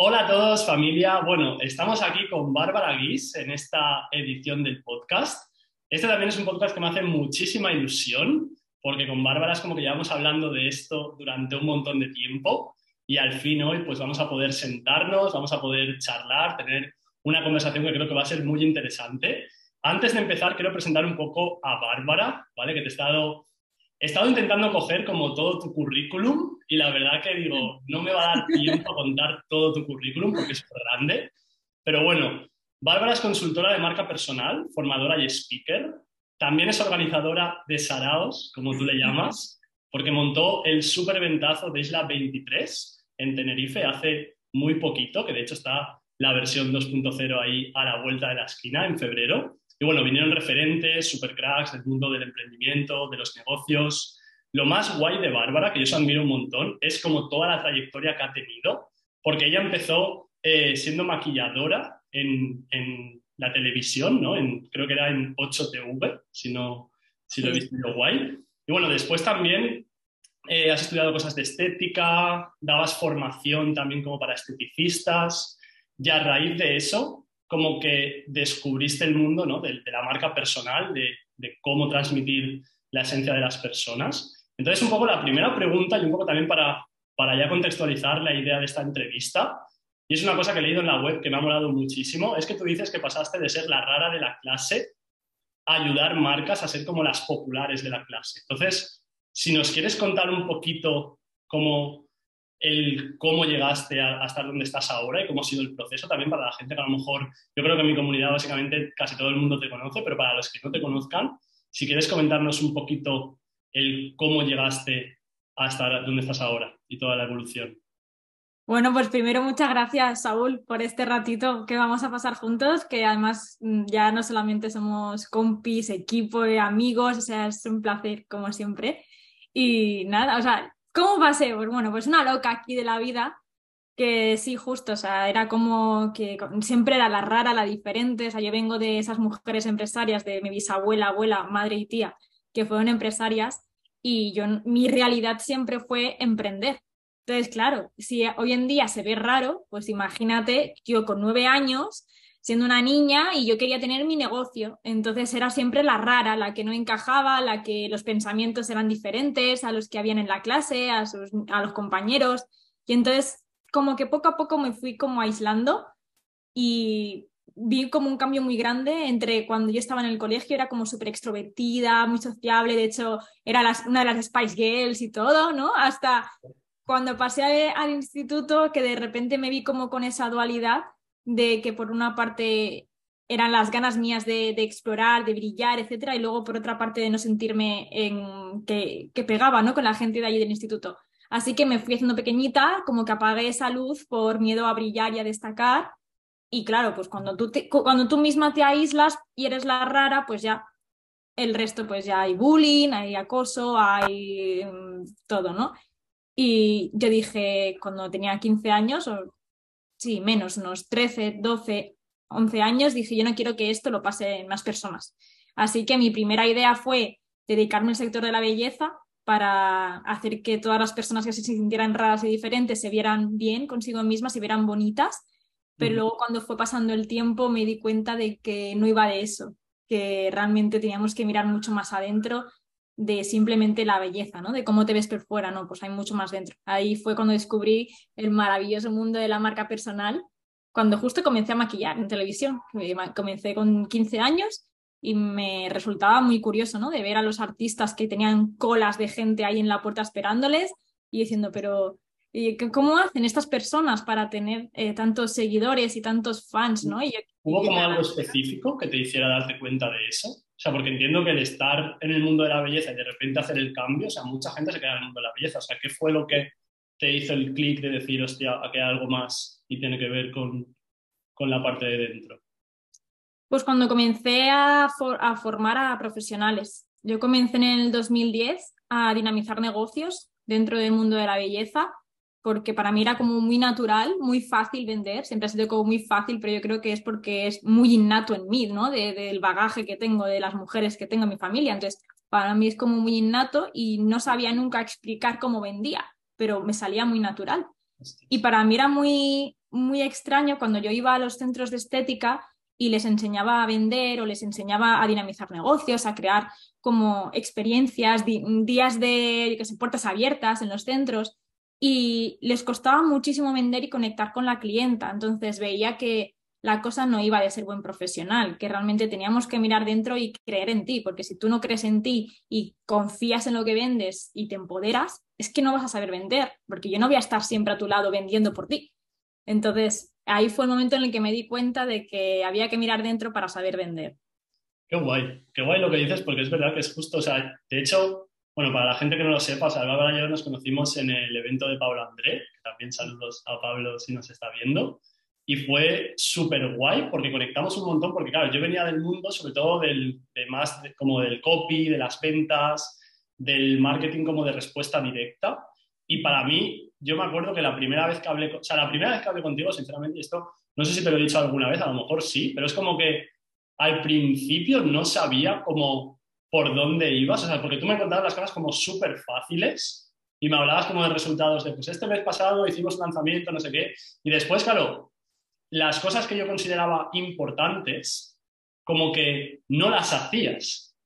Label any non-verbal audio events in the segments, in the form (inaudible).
Hola a todos, familia. Bueno, estamos aquí con Bárbara Guis en esta edición del podcast. Este también es un podcast que me hace muchísima ilusión, porque con Bárbara es como que llevamos hablando de esto durante un montón de tiempo y al fin hoy pues vamos a poder sentarnos, vamos a poder charlar, tener una conversación que creo que va a ser muy interesante. Antes de empezar, quiero presentar un poco a Bárbara, ¿vale? Que te he estado, he estado intentando coger como todo tu currículum y la verdad que digo, no me va a dar tiempo a contar todo tu currículum porque es grande. Pero bueno, Bárbara es consultora de marca personal, formadora y speaker. También es organizadora de Saraos, como tú le llamas, porque montó el superventazo de Isla 23 en Tenerife hace muy poquito, que de hecho está la versión 2.0 ahí a la vuelta de la esquina en febrero. Y bueno, vinieron referentes, supercracks del mundo del emprendimiento, de los negocios. Lo más guay de Bárbara, que yo os admiro un montón, es como toda la trayectoria que ha tenido, porque ella empezó eh, siendo maquilladora en, en, la televisión, ¿no? En, creo que era en 8TV, si, no, si lo he visto yo guay. Y bueno, después también eh, has estudiado cosas de estética, dabas formación también como para esteticistas, y a raíz de eso como que descubriste el mundo ¿no? de, la marca personal, de, de, cómo transmitir la esencia de las personas. Entonces, un poco la primera pregunta y un poco también para, para ya contextualizar la idea de esta entrevista, y es una cosa que he leído en la web que me ha molado muchísimo, es que tú dices que pasaste de ser la rara de la clase a ayudar marcas a ser como las populares de la clase. Entonces, si nos quieres contar un poquito cómo el cómo llegaste a, a, estar donde estás ahora y cómo ha sido el proceso también para la gente que a lo mejor, yo creo que en mi comunidad básicamente casi todo el mundo te conoce, pero para los que no te conozcan, si quieres comentarnos un poquito el cómo llegaste a estar donde estás ahora y toda la evolución. Bueno, pues primero muchas gracias, Saúl, por este ratito que vamos a pasar juntos, que además mm, ya no solamente somos compis, equipo, amigos, o sea, es un placer como siempre. Y nada, o sea, ¿Cómo pasé? Pues bueno, pues una loca aquí de la vida, que sí, justo, o sea, era como que siempre era la rara, la diferente, o sea, yo vengo de esas mujeres empresarias, de mi bisabuela, abuela, madre y tía, que fueron empresarias, y yo, mi realidad siempre fue emprender. Entonces, claro, si hoy en día se ve raro, pues imagínate, yo con nueve años, siendo una niña y yo quería tener mi negocio. Entonces era siempre la rara, la que no encajaba, la que los pensamientos eran diferentes a los que habían en la clase, a, sus, a los compañeros. Y entonces como que poco a poco me fui como aislando y vi como un cambio muy grande entre cuando yo estaba en el colegio, era como súper extrovertida, muy sociable, de hecho era las, una de las Spice Girls y todo, ¿no? Hasta cuando pasé al instituto que de repente me vi como con esa dualidad de que por una parte eran las ganas mías de, de, explorar, de brillar, etcétera, y luego por otra parte de no sentirme en, que, que, pegaba ¿no? con la gente de allí del instituto. Así que me fui haciendo pequeñita, como que apagué esa luz por miedo a brillar y a destacar. Y claro, pues cuando tú, cuando tú misma te aíslas y eres la rara, pues ya el resto, pues ya hay bullying, hay acoso, hay um, todo, ¿no? Y yo dije, cuando tenía 15 años, sí, menos, unos 13, 12, 11 años, dije, yo no quiero que esto lo pase en más personas. Así que mi primera idea fue dedicarme al sector de la belleza para hacer que todas las personas que se sintieran raras y diferentes se vieran bien consigo mismas, se vieran bonitas. Pero luego cuando fue pasando el tiempo me di cuenta de que no iba de eso, que realmente teníamos que mirar mucho más adentro de simplemente la belleza, ¿no? De cómo te ves por fuera, no, pues hay mucho más dentro. Ahí fue cuando descubrí el maravilloso mundo de la marca personal, cuando justo comencé a maquillar en televisión. Comencé con 15 años y me resultaba muy curioso, ¿no? De ver a los artistas que tenían colas de gente ahí en la puerta esperándoles y diciendo, pero ¿cómo hacen estas personas para tener eh, tantos seguidores y tantos fans, ¿no? Y, ¿Hubo como algo específico que te hiciera darte cuenta de eso? O sea, porque entiendo que el estar en el mundo de la belleza y de repente hacer el cambio, o sea, mucha gente se queda en el mundo de la belleza. O sea, ¿qué fue lo que te hizo el clic de decir, hostia, aquí hay algo más y tiene que ver con, con la parte de dentro? Pues cuando comencé a, a formar a profesionales. Yo comencé en el 2010 a dinamizar negocios dentro del mundo de la belleza porque para mí era como muy natural, muy fácil vender, siempre ha sido como muy fácil, pero yo creo que es porque es muy innato en mí, ¿no? De, del bagaje que tengo, de las mujeres que tengo en mi familia. Entonces, para mí es como muy innato y no sabía nunca explicar cómo vendía, pero me salía muy natural. Y para mí era muy, muy extraño cuando yo iba a los centros de estética y les enseñaba a vender o les enseñaba a dinamizar negocios, a crear como experiencias, días de que puertas abiertas en los centros y les costaba muchísimo vender y conectar con la clienta. Entonces veía que la cosa no iba de ser buen profesional, que realmente teníamos que mirar dentro y creer en ti, porque si tú no crees en ti y confías en lo que vendes y te empoderas, es que no vas a saber vender, porque yo no voy a estar siempre a tu lado vendiendo por ti. Entonces, ahí fue el momento en el que me di cuenta de que había que mirar dentro para saber vender. Qué guay, qué guay lo que dices, porque es verdad que es justo, o sea, de hecho, bueno, para la gente que no lo sepa, Salvador y yo nos conocimos en el evento de Pablo André, que también saludos a Pablo si nos está viendo, y fue súper guay porque conectamos un montón, porque claro, yo venía del mundo sobre todo del, de más como del copy, de las ventas, del marketing como de respuesta directa, y para mí, yo me acuerdo que la primera vez que hablé, o sea, la primera vez que hablé contigo, sinceramente, esto, no sé si te lo he dicho alguna vez, a lo mejor sí, pero es como que al principio no sabía cómo por dónde ibas, o sea, porque tú me contabas las cosas como súper fáciles y me hablabas como de resultados de, pues este mes pasado hicimos un lanzamiento, no sé qué, y después, claro, las cosas que yo consideraba importantes, como que no las hacías.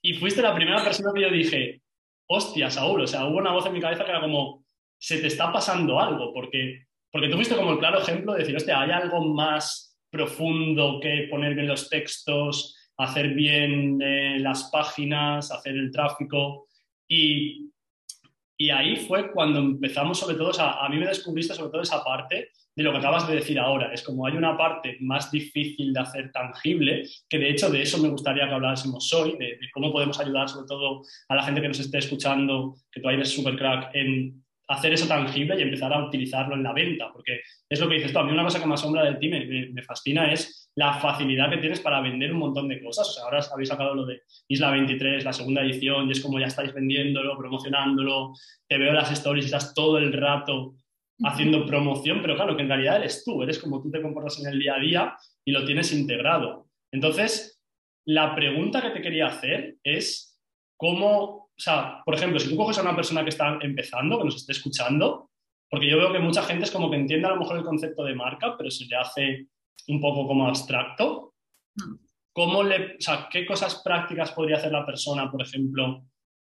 Y fuiste la primera persona que yo dije, hostia, Saúl, o sea, hubo una voz en mi cabeza que era como, se te está pasando algo, porque, porque tú fuiste como el claro ejemplo de decir, hostia, hay algo más profundo que poner bien los textos, hacer bien eh, las páginas, hacer el tráfico. Y, y ahí fue cuando empezamos sobre todo, a mí me descubriste sobre todo esa parte de lo que acabas de decir ahora. Es como hay una parte más difícil de hacer tangible, que de hecho de eso me gustaría que hablásemos hoy, de, cómo podemos ayudar sobre todo a la gente que nos esté escuchando, que tú eres súper crack, en hacer eso tangible y empezar a utilizarlo en la venta, porque es lo que dices tú, a mí una cosa que me asombra del team, me, me, fascina, es la facilidad que tienes para vender un montón de cosas. O sea, ahora habéis sacado lo de Isla 23, la segunda edición, y es como ya estáis vendiéndolo, promocionándolo, te veo las stories y estás todo el rato haciendo promoción, pero claro, que en realidad eres tú, eres como tú te comportas en el día a día y lo tienes integrado. Entonces, la pregunta que te quería hacer es cómo, o sea, por ejemplo, si tú coges a una persona que está empezando, que nos esté escuchando, porque yo veo que mucha gente es como que entiende a lo mejor el concepto de marca, pero se le hace un poco como abstracto. Mm. ¿Cómo le, o sea, ¿Qué cosas prácticas podría hacer la persona, por ejemplo,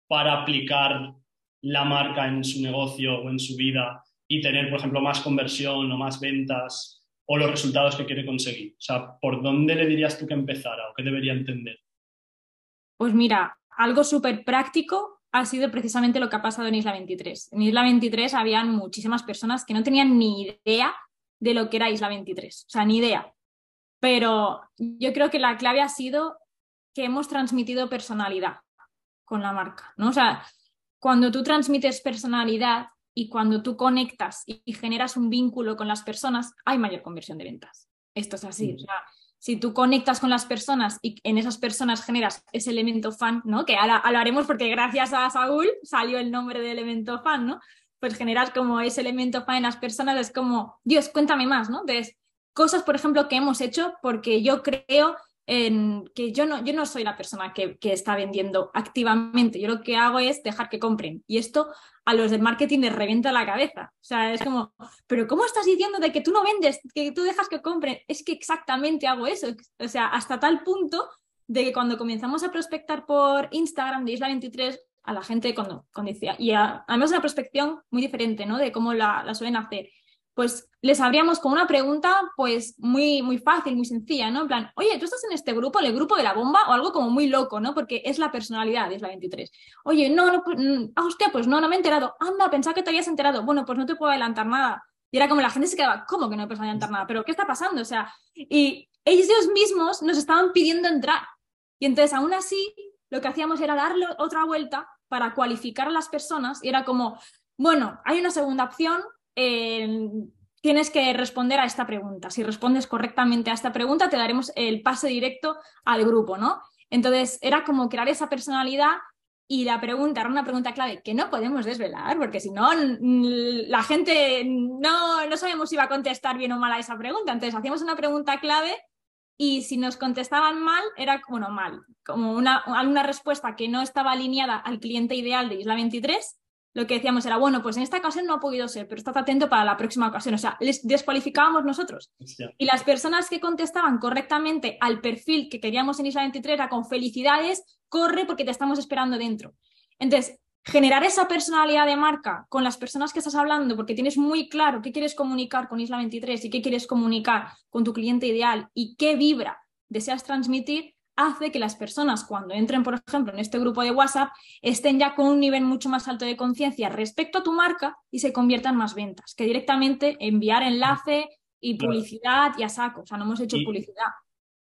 para aplicar la marca en su negocio o en su vida y tener, por ejemplo, más conversión o más ventas o los resultados que quiere conseguir? O sea, ¿por dónde le dirías tú que empezara o qué debería entender? Pues mira, algo súper práctico ha sido precisamente lo que ha pasado en Isla 23. En Isla 23 habían muchísimas personas que no tenían ni idea de lo que era Isla 23, o sea, ni idea. Pero yo creo que la clave ha sido que hemos transmitido personalidad con la marca, ¿no? O sea, cuando tú transmites personalidad, y cuando tú conectas y, generas un vínculo con las personas, hay mayor conversión de ventas. Esto es así. O sea, si tú conectas con las personas y en esas personas generas ese elemento fan, ¿no? Que ahora lo haremos porque gracias a Saúl salió el nombre de elemento fan, ¿no? Pues generas como ese elemento fan en las personas, es como, Dios, cuéntame más, ¿no? Entonces, cosas, por ejemplo, que hemos hecho porque yo creo en que yo no, yo no soy la persona que, que, está vendiendo activamente, yo lo que hago es dejar que compren. Y esto a los del marketing les revienta la cabeza. O sea, es como, pero ¿cómo estás diciendo de que tú no vendes, que tú dejas que compren? Es que exactamente hago eso. O sea, hasta tal punto de que cuando comenzamos a prospectar por Instagram de Isla 23, a la gente cuando, cuando decía, y además una prospección muy diferente, ¿no? De cómo la, la suelen hacer pues les abríamos con una pregunta pues muy, muy fácil, muy sencilla, ¿no? En plan, oye, ¿tú estás en este grupo, el grupo de la bomba o algo como muy loco, ¿no? Porque es la personalidad, es la 23. Oye, no, no, pues, mm, ah, hostia, pues no, no me he enterado. Anda, pensaba que te habías enterado. Bueno, pues no te puedo adelantar nada. Y era como la gente se quedaba, ¿cómo que no puedo adelantar nada? ¿Pero qué está pasando? O sea, y ellos mismos nos estaban pidiendo entrar. Y entonces, aún así, lo que hacíamos era darle otra vuelta para cualificar a las personas y era como, bueno, hay una segunda opción, tienes que responder a esta pregunta. Si respondes correctamente a esta pregunta, te daremos el pase directo al grupo, ¿no? Entonces, era como crear esa personalidad y la pregunta era una pregunta clave que no podemos desvelar, porque si no, la gente no, no sabemos si va a contestar bien o mal a esa pregunta. Entonces, hacíamos una pregunta clave y si nos contestaban mal, era, bueno, mal, como una, una respuesta que no estaba alineada al cliente ideal de Isla 23, lo que decíamos era, bueno, pues en esta ocasión no ha podido ser, pero estás atento para la próxima ocasión. O sea, les descualificábamos nosotros. Y las personas que contestaban correctamente al perfil que queríamos en Isla 23 era con felicidades, corre porque te estamos esperando dentro. Entonces, generar esa personalidad de marca con las personas que estás hablando, porque tienes muy claro qué quieres comunicar con Isla 23 y qué quieres comunicar con tu cliente ideal y qué vibra deseas transmitir, hace que las personas cuando entren, por ejemplo, en este grupo de WhatsApp, estén ya con un nivel mucho más alto de conciencia respecto a tu marca y se conviertan más ventas, que directamente enviar enlace y publicidad y a saco. O sea, no hemos hecho publicidad.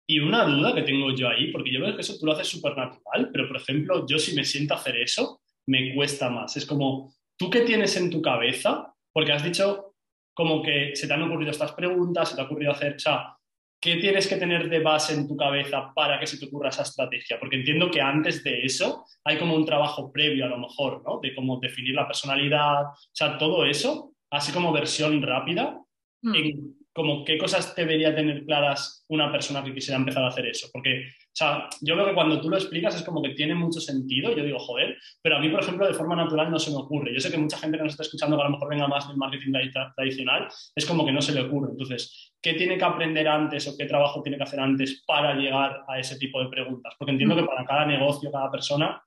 Y una duda que tengo yo ahí, porque yo veo que eso tú lo haces súper natural, pero por ejemplo, yo si me siento a hacer eso, me cuesta más. Es como, ¿tú qué tienes en tu cabeza? Porque has dicho como que se te han ocurrido estas preguntas, se te ha ocurrido hacer, o sea, ¿qué tienes que tener de base en tu cabeza para que se te ocurra esa estrategia? Porque entiendo que antes de eso hay como un trabajo previo a lo mejor, ¿no? De cómo definir la personalidad, o sea, todo eso, así como versión rápida, mm. en como qué cosas debería tener claras una persona que quisiera empezar a hacer eso. Porque, sea, yo creo que cuando tú lo explicas es como que tiene mucho sentido, yo digo, joder, pero a mí, por ejemplo, de forma natural no se me ocurre. Yo sé que mucha gente que nos está escuchando que a lo mejor venga más del marketing tradicional, es como que no se le ocurre. Entonces, ¿qué tiene que aprender antes o qué trabajo tiene que hacer antes para llegar a ese tipo de preguntas? Porque entiendo que para cada negocio, cada persona,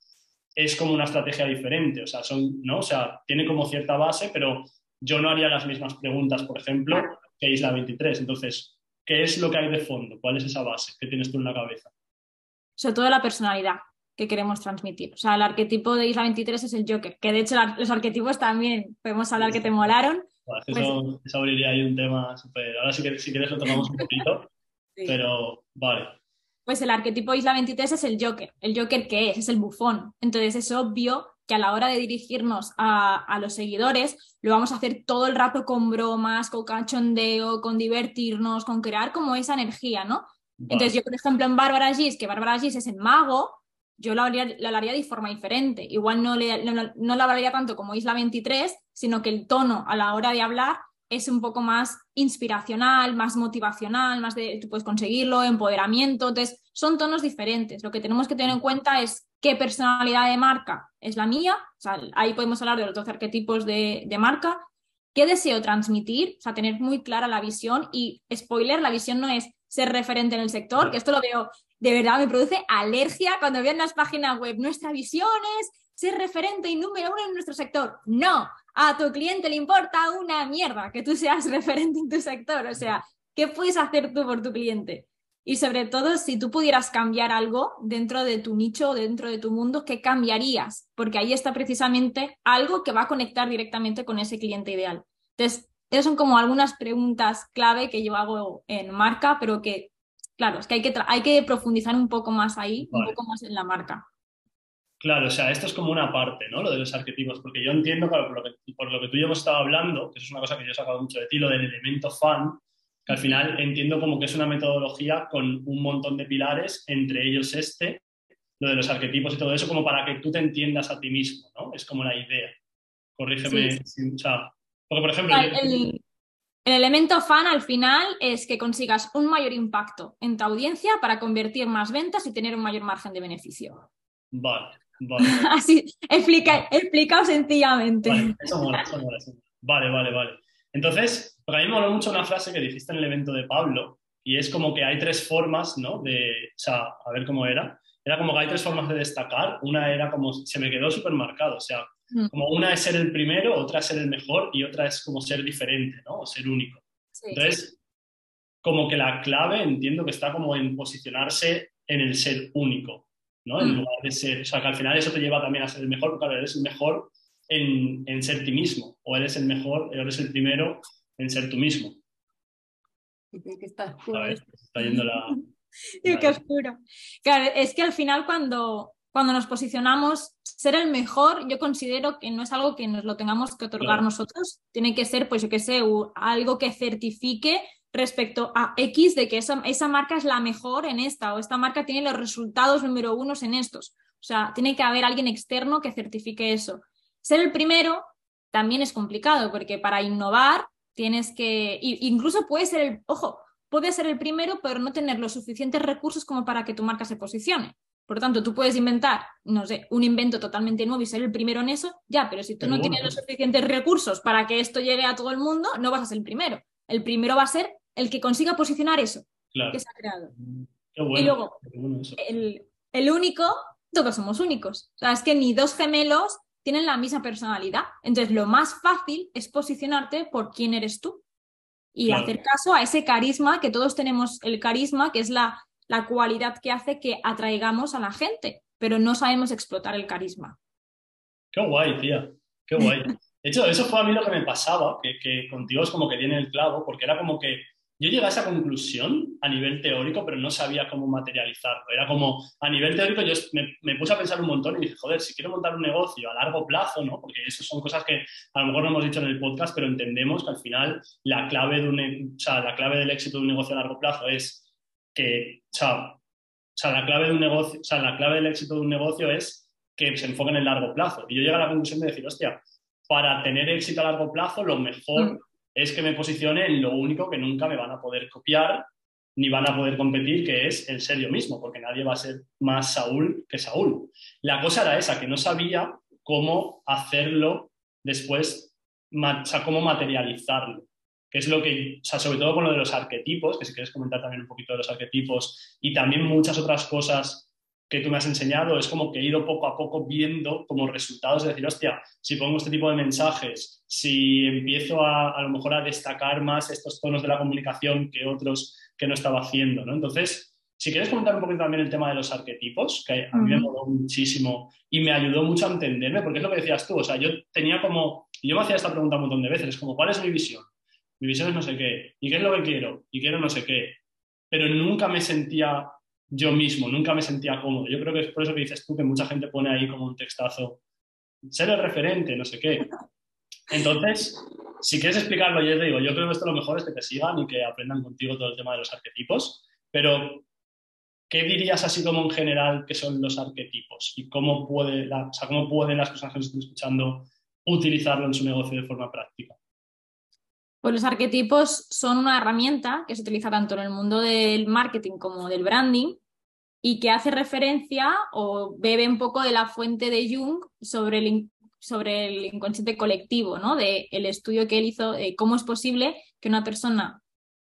es como una estrategia diferente. O sea, son, ¿no? O sea, tiene como cierta base, pero yo no haría las mismas preguntas, por ejemplo, que Isla 23. Entonces, ¿qué es lo que hay de fondo? ¿Cuál es esa base? ¿Qué tienes tú en la cabeza? Sobre todo la personalidad que queremos transmitir. O sea, el arquetipo de Isla 23 es el Joker, que de hecho los arquetipos también podemos hablar que te molaron. Pues eso, abriría ahí un tema súper. Ahora si quieres, si quieres lo tomamos un poquito, (laughs) pero vale. Pues el arquetipo Isla 23 es el Joker. ¿El Joker qué es? Es el bufón. Entonces es obvio que a la hora de dirigirnos a, los seguidores lo vamos a hacer todo el rato con bromas, con cachondeo, con divertirnos, con crear como esa energía, ¿no? Entonces yo, por ejemplo, en Bárbara Gis, que Bárbara Gis es el mago, yo lo haría, haría de forma diferente. Igual no, le, no, no lo hablaría tanto como Isla 23, sino que el tono a la hora de hablar es un poco más inspiracional, más motivacional, más de tú puedes conseguirlo, empoderamiento. Entonces, son tonos diferentes. Lo que tenemos que tener en cuenta es qué personalidad de marca es la mía. O sea, ahí podemos hablar de los 12 arquetipos de, de marca. ¿Qué deseo transmitir? O sea, tener muy clara la visión y, spoiler, la visión no es ser referente en el sector, que esto lo veo, de verdad me produce alergia cuando veo en las páginas web, nuestra visión es ser referente y número uno en nuestro sector. No, a tu cliente le importa una mierda que tú seas (laughs) referente en tu sector. O sea, ¿qué puedes hacer tú por tu cliente? Y sobre todo, si tú pudieras cambiar algo dentro de tu nicho, dentro de tu mundo, ¿qué cambiarías? Porque ahí está precisamente algo que va a conectar directamente con ese cliente ideal. Entonces, esas son como algunas preguntas clave que yo hago en marca, pero que, claro, es que hay que, hay que profundizar un poco más ahí, un poco más en la marca. Claro, o sea, esto es como una parte, ¿no? Lo de los arquetipos, porque yo entiendo, claro, por lo que, por lo que tú y yo hemos estado hablando, que eso es una cosa que yo he sacado mucho de ti, lo del elemento fan, que al final entiendo como que es una metodología con un montón de pilares, entre ellos este, lo de los arquetipos y todo eso, como para que tú te entiendas a ti mismo, ¿no? Es como la idea. Corrígeme, o sea, porque por ejemplo... El, el elemento fan al final es que consigas un mayor impacto en tu audiencia para convertir más ventas y tener un mayor margen de beneficio. Vale. (laughs) Vale. Así, explica, explicado sencillamente. Vale, eso mola, eso mola, Vale, vale, vale. Entonces, para mí me moló mucho una frase que dijiste en el evento de Pablo, y es como que hay tres formas, ¿no? De, o sea, a ver cómo era. Era como que hay tres formas de destacar. Una era como, se me quedó súper marcado, o sea. Como una es ser el primero, otra es ser el mejor y otra es como ser diferente, ¿no? O ser único. Entonces, como que la clave entiendo que está como en posicionarse en el ser único. ¿no? En lugar de ser, o sea, que al final eso te lleva también a ser el mejor, porque eres el mejor en, en ser ti mismo, o eres el mejor, o eres el primero en ser tú mismo. Que está. Está yendo la... (laughs) qué oscuro. Claro, es que al final cuando, cuando nos posicionamos, ser el mejor, yo considero que no es algo que nos lo tengamos que otorgar nosotros, tiene que ser, pues yo qué sé, algo que certifique respecto a X de que esa, esa, marca es la mejor en esta o esta marca tiene los resultados número unos en estos. O sea, tiene que haber alguien externo que certifique eso. Ser el primero también es complicado porque para innovar tienes que, incluso puede ser el, ojo, puede ser el primero pero no tener los suficientes recursos como para que tu marca se posicione. Por lo tanto, tú puedes inventar, no sé, un invento totalmente nuevo y ser el primero en eso, ya, pero si tú no tienes los suficientes recursos para que esto llegue a todo el mundo, no vas a ser el primero. El primero va a ser el que consiga posicionar eso que se ha creado. y luego, el, el único, todos somos únicos. O sea, es que ni dos gemelos tienen la misma personalidad. Entonces, lo más fácil es posicionarte por quién eres tú y hacer caso a ese carisma, que todos tenemos el carisma, que es la la cualidad que hace que atraigamos a la gente, pero no sabemos explotar el carisma. Qué guay, tía, qué guay. (laughs) De hecho, eso fue a mí lo que me pasaba, que, contigo es como que tiene el clavo, porque era como que yo llegué a esa conclusión a nivel teórico, pero no sabía cómo materializarlo. Era como, a nivel teórico, yo me, puse a pensar un montón y dije, joder, si quiero montar un negocio a largo plazo, ¿no? Porque eso son cosas que a lo mejor no hemos dicho en el podcast, pero entendemos que al final la clave, de un, o sea, la clave del éxito de un negocio a largo plazo es que, o sea, la clave de un negocio, o sea, la clave del éxito de un negocio es que se enfoque en el largo plazo. Y yo llego a la conclusión de decir, hostia, para tener éxito a largo plazo, lo mejor mm. es que me posicione en lo único que nunca me van a poder copiar ni van a poder competir, que es el ser yo mismo, porque nadie va a ser más Saúl que Saúl. La cosa era esa, que no sabía cómo hacerlo después, o sea, cómo materializarlo que es lo que, o sea, sobre todo con lo de los arquetipos, que si quieres comentar también un poquito de los arquetipos y también muchas otras cosas que tú me has enseñado, es como que he ido poco a poco viendo como resultados de decir, hostia, si pongo este tipo de mensajes, si empiezo a, a lo mejor a destacar más estos tonos de la comunicación que otros que no estaba haciendo, ¿no? Entonces, si quieres comentar un poquito también el tema de los arquetipos, que a mí me moló muchísimo y me ayudó mucho a entenderme, porque es lo que decías tú, o sea, yo tenía como, yo me hacía esta pregunta un montón de veces, es como, ¿cuál es mi visión? Mi visión es no sé qué, y qué es lo que quiero, y quiero no sé qué, pero nunca me sentía yo mismo, nunca me sentía cómodo. Yo creo que es por eso que dices tú que mucha gente pone ahí como un textazo, ser el referente, no sé qué. Entonces, si quieres explicarlo, yo te digo, yo creo que esto lo mejor es que te sigan y que aprendan contigo todo el tema de los arquetipos, pero ¿qué dirías así como en general que son los arquetipos y cómo, o sea, cómo pueden las personas que nos están escuchando utilizarlo en su negocio de forma práctica? Pues los arquetipos son una herramienta que se utiliza tanto en el mundo del marketing como del branding y que hace referencia o bebe un poco de la fuente de Jung sobre el, sobre el inconsciente colectivo, ¿no? De el estudio que él hizo de cómo es posible que una persona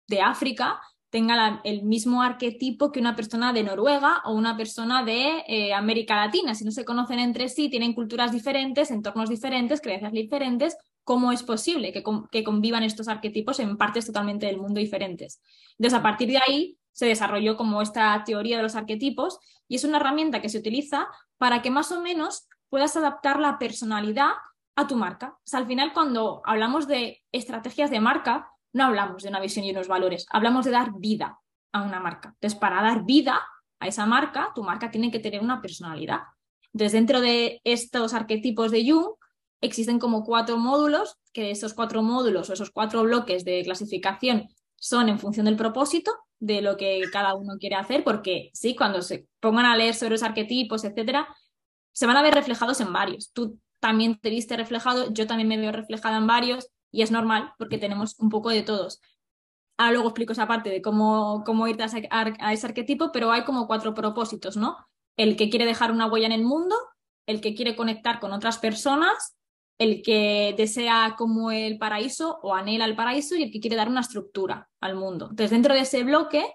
de África tenga el mismo arquetipo que una persona de Noruega o una persona de eh, América Latina. Si no se conocen entre sí, tienen culturas diferentes, entornos diferentes, creencias diferentes, cómo es posible que, convivan estos arquetipos en partes totalmente del mundo diferentes. Entonces, a partir de ahí se desarrolló como esta teoría de los arquetipos y es una herramienta que se utiliza para que más o menos puedas adaptar la personalidad a tu marca. O al final, cuando hablamos de estrategias de marca, no hablamos de una visión y unos valores, hablamos de dar vida a una marca. Entonces, para dar vida a esa marca, tu marca tiene que tener una personalidad. Entonces, dentro de estos arquetipos de Jung, existen como cuatro módulos, que esos cuatro módulos o esos cuatro bloques de clasificación son en función del propósito de lo que cada uno quiere hacer, porque sí, cuando se pongan a leer sobre los arquetipos, etcétera, se van a ver reflejados en varios. Tú también te viste reflejado, yo también me veo reflejada en varios y es normal porque tenemos un poco de todos. Ahora luego explico esa parte de cómo, cómo irte a ese, a ese arquetipo, pero hay como cuatro propósitos, ¿no? El que quiere dejar una huella en el mundo, el que quiere conectar con otras personas el que desea como el paraíso o anhela el paraíso y el que quiere dar una estructura al mundo. Entonces, dentro de ese bloque,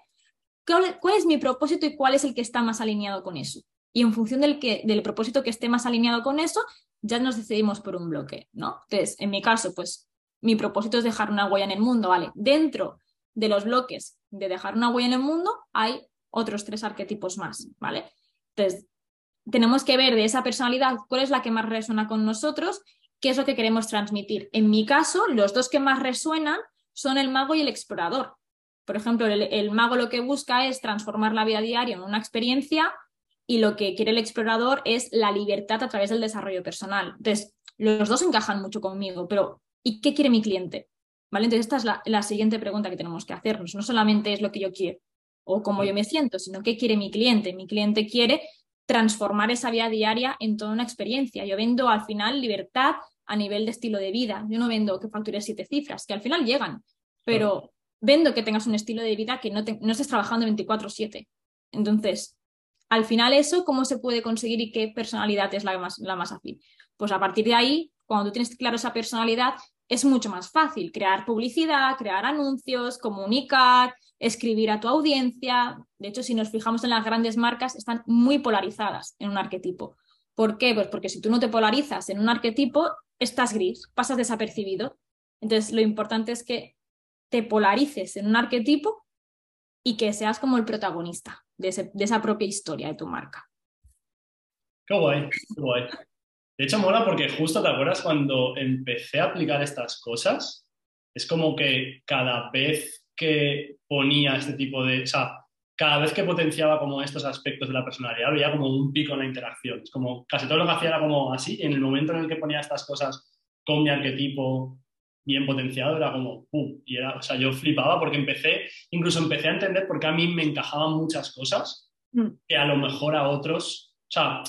¿cuál, es mi propósito y cuál es el que está más alineado con eso? Y en función del, que, del propósito que esté más alineado con eso, ya nos decidimos por un bloque, ¿no? Entonces, en mi caso, pues mi propósito es dejar una huella en el mundo, ¿vale? Dentro de los bloques de dejar una huella en el mundo hay otros tres arquetipos más, ¿vale? Entonces, tenemos que ver de esa personalidad cuál es la que más resuena con nosotros qué es lo que queremos transmitir. En mi caso, los dos que más resuenan son el mago y el explorador. Por ejemplo, el, mago lo que busca es transformar la vida diaria en una experiencia y lo que quiere el explorador es la libertad a través del desarrollo personal. Entonces, los dos encajan mucho conmigo, pero ¿y qué quiere mi cliente? ¿Vale? Entonces, esta es la, la siguiente pregunta que tenemos que hacernos. No solamente es lo que yo quiero o cómo yo me siento, sino qué quiere mi cliente. Mi cliente quiere transformar esa vida diaria en toda una experiencia. Yo vendo al final libertad, a nivel de estilo de vida. Yo no vendo que factures siete cifras, que al final llegan, pero vendo que tengas un estilo de vida que no, no estés trabajando 24/7. Entonces, al final eso, ¿cómo se puede conseguir y qué personalidad es la más, la más afín? Pues a partir de ahí, cuando tú tienes claro esa personalidad, es mucho más fácil crear publicidad, crear anuncios, comunicar, escribir a tu audiencia. De hecho, si nos fijamos en las grandes marcas, están muy polarizadas en un arquetipo. ¿Por qué? Pues porque si tú no te polarizas en un arquetipo, estás gris, pasas desapercibido. Entonces, lo importante es que te polarices en un arquetipo y que seas como el protagonista de, esa propia historia de tu marca. Qué guay, qué guay. De hecho, mola porque justo te acuerdas cuando empecé a aplicar estas cosas, es como que cada vez que ponía este tipo de, o cada vez que potenciaba como estos aspectos de la personalidad, veía como un pico en la interacción. Es como casi todo lo que hacía era como así, en el momento en el que ponía estas cosas con mi arquetipo bien potenciado, era como ¡pum! Y era, o sea, yo flipaba porque empecé, incluso empecé a entender por qué a mí me encajaban muchas cosas mm. que a lo mejor a otros, o sea,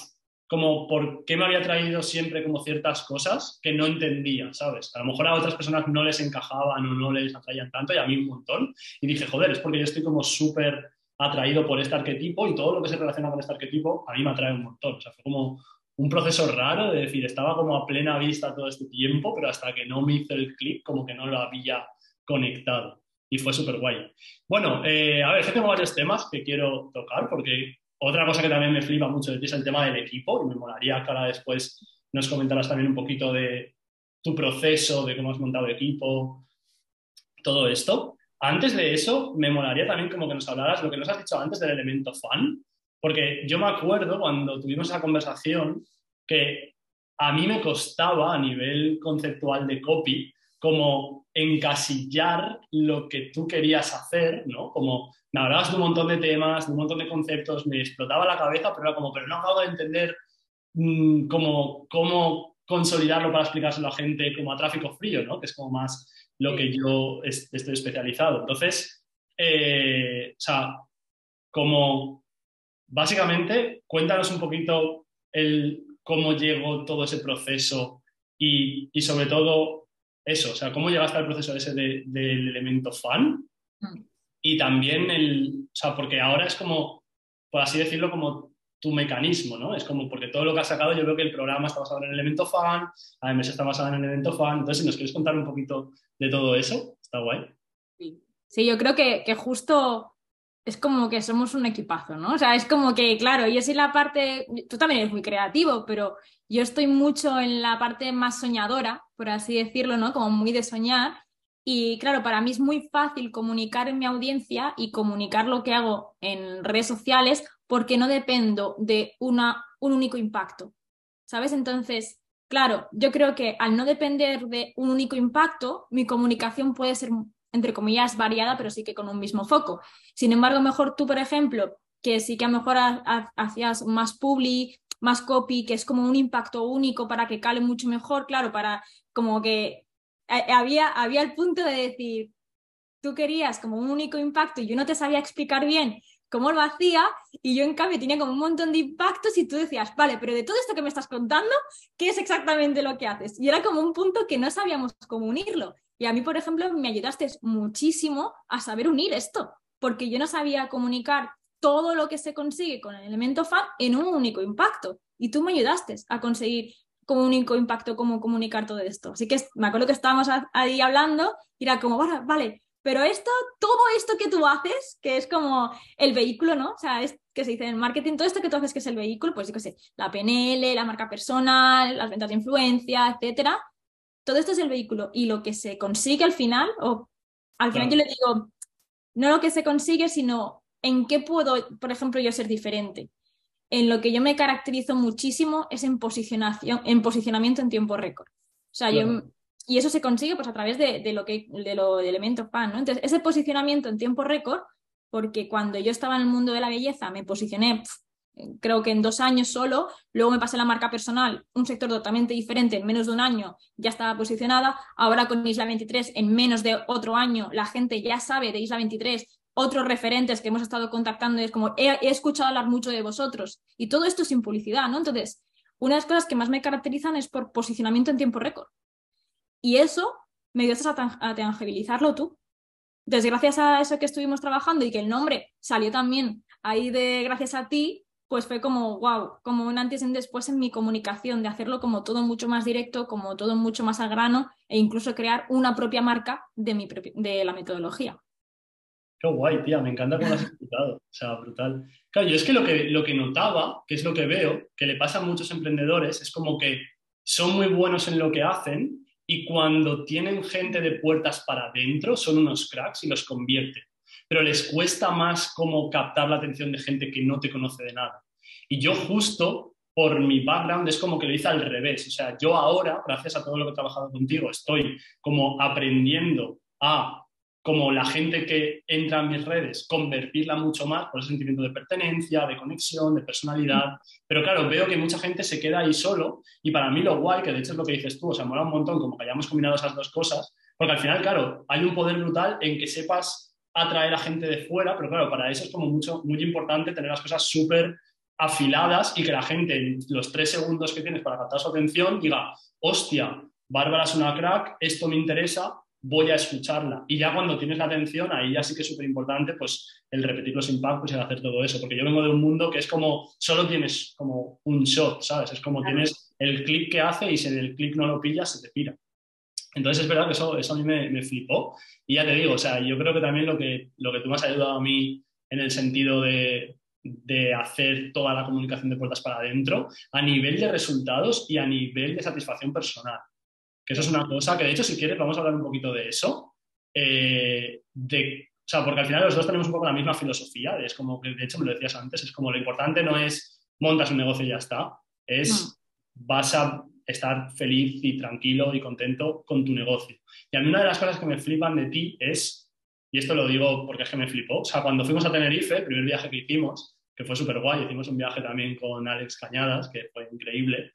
como por qué me había traído siempre como ciertas cosas que no entendía, ¿sabes? A lo mejor a otras personas no les encajaban o no les atraían tanto y a mí un montón. Y dije, joder, es porque yo estoy como súper atraído por este arquetipo y todo lo que se relaciona con este arquetipo a mí me atrae un montón. O sea, fue como un proceso raro de decir, estaba como a plena vista todo este tiempo, pero hasta que no me hizo el clic, como que no lo había conectado. Y fue súper guay. Bueno, eh, a ver, que tengo varios temas que quiero tocar, porque otra cosa que también me flipa mucho es el tema del equipo, y me molaría que ahora después nos comentaras también un poquito de tu proceso, de cómo has montado equipo, todo esto. Antes de eso, me molaría también como que nos hablaras lo que nos has dicho antes del elemento fan, porque yo me acuerdo cuando tuvimos esa conversación que a mí me costaba a nivel conceptual de copy como encasillar lo que tú querías hacer, ¿no? Como me hablabas de un montón de temas, de un montón de conceptos, me explotaba la cabeza, pero era como, pero no acabo de entender mm, cómo, cómo consolidarlo para explicárselo a gente como a tráfico frío, ¿no? Que es como más lo que yo estoy especializado. Entonces, eh, o sea, como básicamente, cuéntanos un poquito el, cómo llegó todo ese proceso y, sobre todo eso, o sea, cómo llegaste al proceso ese del elemento fan mm. y también el, o sea, porque ahora es como, por así decirlo, como tu mecanismo, ¿no? Es como porque todo lo que has sacado, yo veo que el programa está basado en el elemento fan, además está basado en el elemento fan, entonces si nos quieres contar un poquito de todo eso, está guay. Sí, yo creo que, que justo es como que somos un equipazo, ¿no? O sea, es como que, claro, yo soy la parte, tú también eres muy creativo, pero yo estoy mucho en la parte más soñadora, por así decirlo, ¿no? Como muy de soñar. Y claro, para mí es muy fácil comunicar en mi audiencia y comunicar lo que hago en redes sociales porque no dependo de una, un único impacto, ¿sabes? Entonces, claro, yo creo que al no depender de un único impacto, mi comunicación puede ser entre comillas, variada, pero sí que con un mismo foco. Sin embargo, mejor tú, por ejemplo, que sí que a lo mejor hacías más publi, más copy, que es como un impacto único para que cale mucho mejor, claro, para como que había, había el punto de decir, tú querías como un único impacto y yo no te sabía explicar bien cómo lo hacía y yo en cambio tenía como un montón de impactos y tú decías, vale, pero de todo esto que me estás contando, ¿qué es exactamente lo que haces? Y era como un punto que no sabíamos cómo unirlo. Y a mí, por ejemplo, me ayudaste muchísimo a saber unir esto, porque yo no sabía comunicar todo lo que se consigue con el elemento fan en un único impacto. Y tú me ayudaste a conseguir como único impacto cómo comunicar todo esto. Así que me acuerdo que estábamos ahí hablando y era como, vale, vale, pero esto, todo esto que tú haces, que es como el vehículo, ¿no? O sea, es que se dice en marketing, todo esto que tú haces que es el vehículo, pues yo qué sé, la PNL, la marca personal, las ventas de influencia, etcétera, todo esto es el vehículo y lo que se consigue al final, o al final yo le digo, no lo que se consigue, sino en qué puedo, por ejemplo, yo ser diferente. En lo que yo me caracterizo muchísimo es en, posicionación, en posicionamiento en tiempo récord. O sea, yo, y eso se consigue pues a través de, lo que de lo de elemento fan, ¿no? Entonces, ese posicionamiento en tiempo récord, porque cuando yo estaba en el mundo de la belleza me posicioné creo que en dos años solo, luego me pasé la marca personal, un sector totalmente diferente, en menos de un año ya estaba posicionada, ahora con Isla 23, en menos de otro año, la gente ya sabe de Isla 23, otros referentes que hemos estado contactando y es como, he, escuchado hablar mucho de vosotros, y todo esto sin publicidad, ¿no? Entonces, una de las cosas que más me caracterizan es por posicionamiento en tiempo récord. Y eso me dio a, tangibilizarlo tú. Entonces, gracias a eso que estuvimos trabajando y que el nombre salió también ahí de gracias a ti, pues fue como, wow, como un antes y un después en mi comunicación, de hacerlo como todo mucho más directo, como todo mucho más al grano e incluso crear una propia marca de, mi de la metodología. Qué guay, tía, me encanta cómo lo has explicado, o sea, brutal. Claro, yo es que lo, que lo que notaba, que es lo que veo, que le pasa a muchos emprendedores, es como que son muy buenos en lo que hacen y cuando tienen gente de puertas para adentro son unos cracks y los convierten pero les cuesta más como captar la atención de gente que no te conoce de nada. Y yo justo por mi background es como que lo hice al revés. O sea, yo ahora, gracias a todo lo que he trabajado contigo, estoy como aprendiendo a como la gente que entra en mis redes, convertirla mucho más por ese sentimiento de pertenencia, de conexión, de personalidad. Pero claro, veo que mucha gente se queda ahí solo y para mí lo guay, que de hecho es lo que dices tú, o sea, mola un montón como que hayamos combinado esas dos cosas, porque al final, claro, hay un poder brutal en que sepas atraer a gente de fuera, pero claro, para eso es como mucho, muy importante tener las cosas súper afiladas y que la gente en los tres segundos que tienes para captar su atención diga, hostia, Bárbara es una crack, esto me interesa, voy a escucharla. Y ya cuando tienes la atención, ahí ya sí que es súper importante pues el repetir los impactos y el hacer todo eso, porque yo vengo de un mundo que es como, solo tienes como un shot, ¿sabes? Es como tienes el clic que hace y si en el clic no lo pillas, se te pira. Entonces es verdad que eso, eso a mí me, flipó. Y ya te digo, o sea, yo creo que también lo que, lo que tú me has ayudado a mí en el sentido de, de hacer toda la comunicación de puertas para adentro, a nivel de resultados y a nivel de satisfacción personal. Que eso es una cosa que, de hecho, si quieres, vamos a hablar un poquito de eso. Eh, de, o sea, porque al final los dos tenemos un poco la misma filosofía. Es como que, de hecho, me lo decías antes, es como lo importante no es montas un negocio y ya está, es vas a estar feliz y tranquilo y contento con tu negocio. Y a mí una de las cosas que me flipan de ti es, y esto lo digo porque es que me flipó, o sea, cuando fuimos a Tenerife, el primer viaje que hicimos, que fue súper guay, hicimos un viaje también con Alex Cañadas, que fue increíble,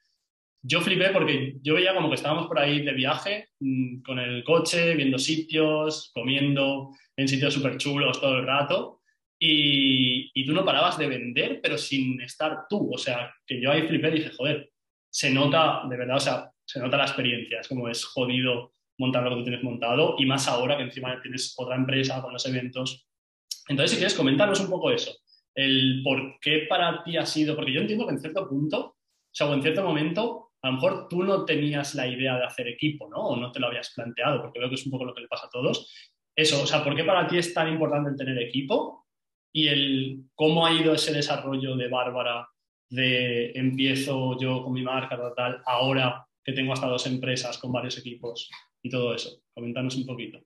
yo flipé porque yo veía como que estábamos por ahí de viaje mm, con el coche, viendo sitios, comiendo en sitios súper chulos todo el rato. Y, y, tú no parabas de vender, pero sin estar tú. O sea, que yo ahí flipé y dije, joder, se nota, de verdad, o sea, se nota la experiencia, es como es jodido montar lo que tú tienes montado y más ahora que encima tienes otra empresa con los eventos. Entonces, si quieres, comentarnos un poco eso, el por qué para ti ha sido, porque yo entiendo que en cierto punto, o sea, o en cierto momento, a lo mejor tú no tenías la idea de hacer equipo, ¿no? O no te lo habías planteado, porque veo que es un poco lo que le pasa a todos. Eso, o sea, ¿por qué para ti es tan importante el tener equipo? Y el cómo ha ido ese desarrollo de Bárbara de empiezo yo con mi marca, tal, ahora que tengo hasta dos empresas con varios equipos y todo eso. Coméntanos un poquito.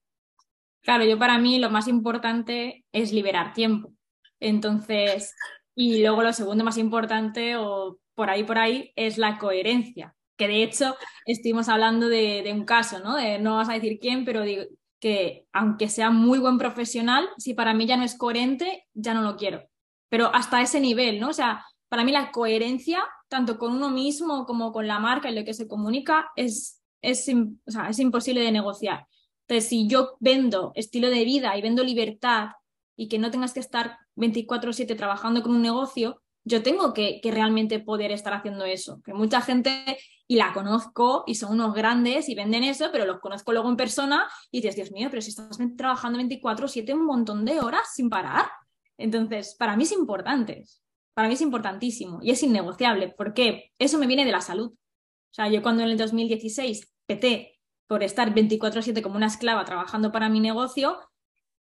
Claro, yo para mí lo más importante es liberar tiempo. Entonces, y luego lo segundo más importante, o por ahí, por ahí, es la coherencia. Que de hecho estuvimos hablando de, un caso, ¿no? De, no vas a decir quién, pero digo que aunque sea muy buen profesional, si para mí ya no es coherente, ya no lo quiero. Pero hasta ese nivel, ¿no? O sea, para mí la coherencia, tanto con uno mismo como con la marca y lo que se comunica, es, es, es imposible de negociar. Entonces, si yo vendo estilo de vida y vendo libertad y que no tengas que estar 24/7 trabajando con un negocio, yo tengo que, realmente poder estar haciendo eso. Que mucha gente, y la conozco, y son unos grandes y venden eso, pero los conozco luego en persona y dices, Dios mío, pero si estás trabajando 24/7 un montón de horas sin parar. Entonces, para mí es importante para mí es importantísimo y es innegociable, porque eso me viene de la salud. O sea, yo cuando en el 2016 peté por estar 24/7 como una esclava trabajando para mi negocio,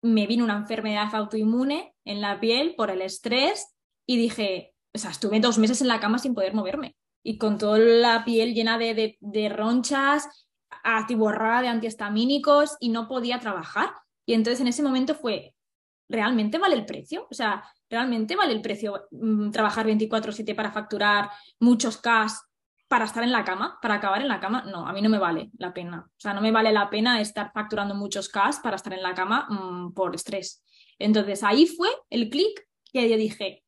me vino una enfermedad autoinmune en la piel por el estrés y dije, o sea, estuve dos meses en la cama sin poder moverme y con toda la piel llena de, de, ronchas, atiborrada de antihistamínicos y no podía trabajar. Y entonces en ese momento fue, ¿realmente vale el precio? O sea, ¿realmente vale el precio mm, trabajar 24/7 para facturar muchos cash para estar en la cama, para acabar en la cama? No, a mí no me vale la pena. O sea, no me vale la pena estar facturando muchos cash para estar en la cama mm, por estrés. Entonces ahí fue el clic que yo dije,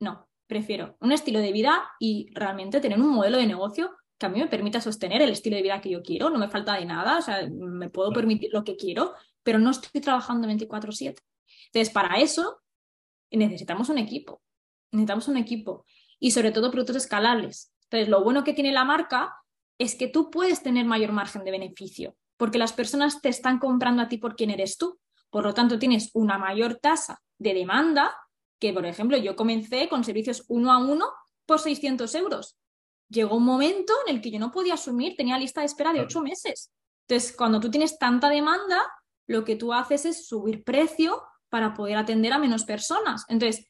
no, prefiero un estilo de vida y realmente tener un modelo de negocio que a mí me permita sostener el estilo de vida que yo quiero, no me falta de nada, o sea, me puedo permitir lo que quiero, pero no estoy trabajando 24/7. Entonces, para eso necesitamos un equipo, necesitamos un equipo y sobre todo productos escalables. Entonces, lo bueno que tiene la marca es que tú puedes tener mayor margen de beneficio, porque las personas te están comprando a ti por quién eres tú. Por lo tanto, tienes una mayor tasa de demanda que, por ejemplo, yo comencé con servicios uno a uno por 600 euros. Llegó un momento en el que yo no podía asumir, tenía lista de espera de ocho meses. Entonces, cuando tú tienes tanta demanda, lo que tú haces es subir precio para poder atender a menos personas. Entonces,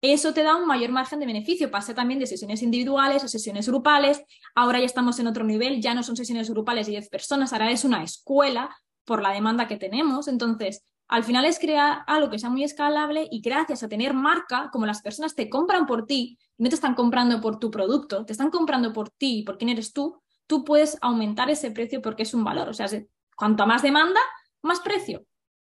eso te da un mayor margen de beneficio. Pasé también de sesiones individuales a sesiones grupales. Ahora ya estamos en otro nivel, ya no son sesiones grupales de 10 personas, ahora es una escuela por la demanda que tenemos. Entonces, al final es crear algo que sea muy escalable y gracias a tener marca, como las personas te compran por ti, no te están comprando por tu producto, te están comprando por ti y por quién eres tú, tú puedes aumentar ese precio porque es un valor. O sea, cuanto más demanda, más precio.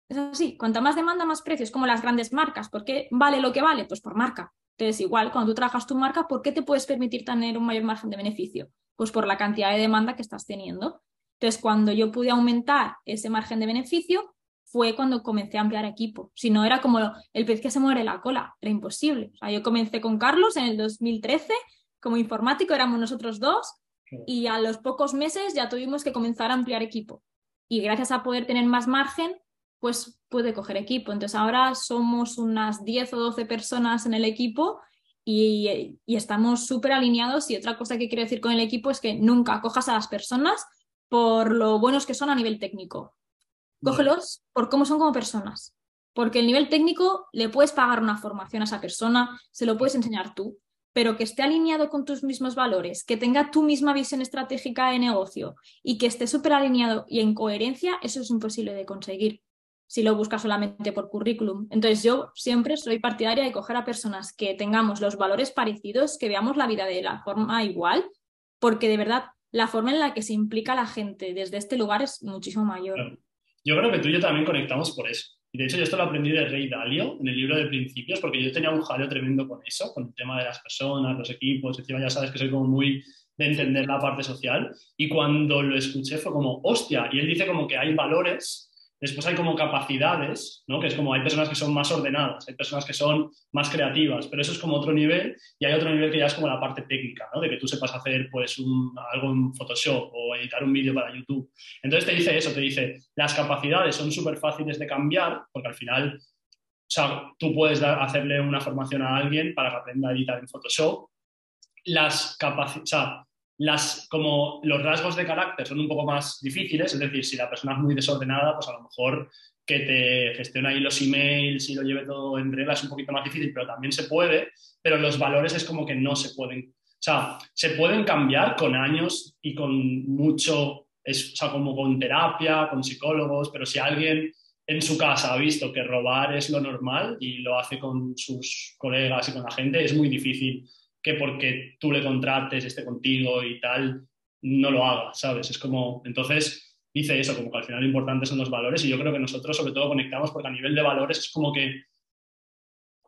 Es así, cuanto más demanda, más precio. Es como las grandes marcas. ¿Por qué vale lo que vale? Pues por marca. Entonces, igual, cuando tú trabajas tu marca, ¿por qué te puedes permitir tener un mayor margen de beneficio? Pues por la cantidad de demanda que estás teniendo. Entonces, cuando yo pude aumentar ese margen de beneficio, fue cuando comencé a ampliar equipo. Si no, era como el pez que se muere la cola, era imposible. O sea, yo comencé con Carlos en el 2013 como informático, éramos nosotros dos, y a los pocos meses ya tuvimos que comenzar a ampliar equipo. Y gracias a poder tener más margen, pues pude coger equipo. Entonces ahora somos unas 10 o 12 personas en el equipo y, y estamos súper alineados. Y otra cosa que quiero decir con el equipo es que nunca cojas a las personas por lo buenos que son a nivel técnico Cógelos por cómo son como personas. Porque el nivel técnico le puedes pagar una formación a esa persona, se lo puedes enseñar tú, pero que esté alineado con tus mismos valores, que tenga tu misma visión estratégica de negocio y que esté súper alineado y en coherencia, eso es imposible de conseguir si lo buscas solamente por currículum. Entonces yo siempre soy partidaria de coger a personas que tengamos los valores parecidos, que veamos la vida de la forma igual, porque de verdad la forma en la que se implica la gente desde este lugar es muchísimo mayor. Yo creo que tú y yo también conectamos por eso. Y de hecho, yo esto lo aprendí de Rey Dalio en el libro de principios, porque yo tenía un jaleo tremendo con eso, con el tema de las personas, los equipos. Encima, ya sabes que soy como muy de entender la parte social. Y cuando lo escuché fue como, hostia. Y él dice como que hay valores Después hay como capacidades, ¿no? que es como hay personas que son más ordenadas, hay personas que son más creativas, pero eso es como otro nivel y hay otro nivel que ya es como la parte técnica, ¿no? de que tú sepas hacer pues algo en Photoshop o editar un vídeo para YouTube. Entonces te dice eso, te dice, las capacidades son súper fáciles de cambiar porque al final, o sea, tú puedes hacerle una formación a alguien para que aprenda a editar en Photoshop. Las capacidades, las, como los rasgos de carácter son un poco más difíciles, es decir, si la persona es muy desordenada, pues a lo mejor que te gestione ahí los emails y lo lleve todo en regla es un poquito más difícil, pero también se puede, pero los valores es como que no se pueden, o sea, se pueden cambiar con años y con mucho, es, o sea, como con terapia, con psicólogos, pero si alguien en su casa ha visto que robar es lo normal y lo hace con sus colegas y con la gente, es muy difícil que porque tú le contrates, esté contigo y tal, no lo haga, ¿sabes? Es como, entonces dice eso, como que al final lo importante son los valores y yo creo que nosotros sobre todo conectamos porque a nivel de valores es como que